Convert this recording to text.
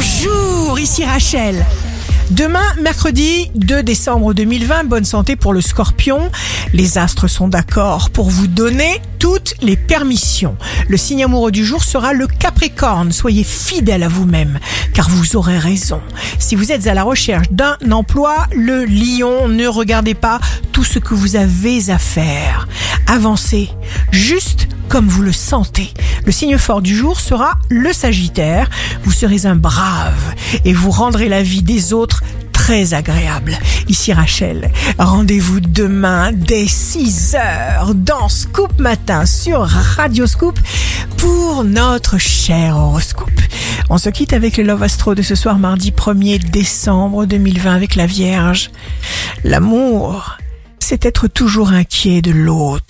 Bonjour, ici Rachel. Demain, mercredi 2 décembre 2020, bonne santé pour le scorpion. Les astres sont d'accord pour vous donner toutes les permissions. Le signe amoureux du jour sera le capricorne. Soyez fidèle à vous-même, car vous aurez raison. Si vous êtes à la recherche d'un emploi, le lion, ne regardez pas tout ce que vous avez à faire. Avancez, juste comme vous le sentez. Le signe fort du jour sera le Sagittaire. Vous serez un brave et vous rendrez la vie des autres très agréable. Ici Rachel, rendez-vous demain dès 6 heures dans Scoop Matin sur Radio Scoop pour notre cher horoscope. On se quitte avec le Love Astro de ce soir mardi 1er décembre 2020 avec la Vierge. L'amour, c'est être toujours inquiet de l'autre.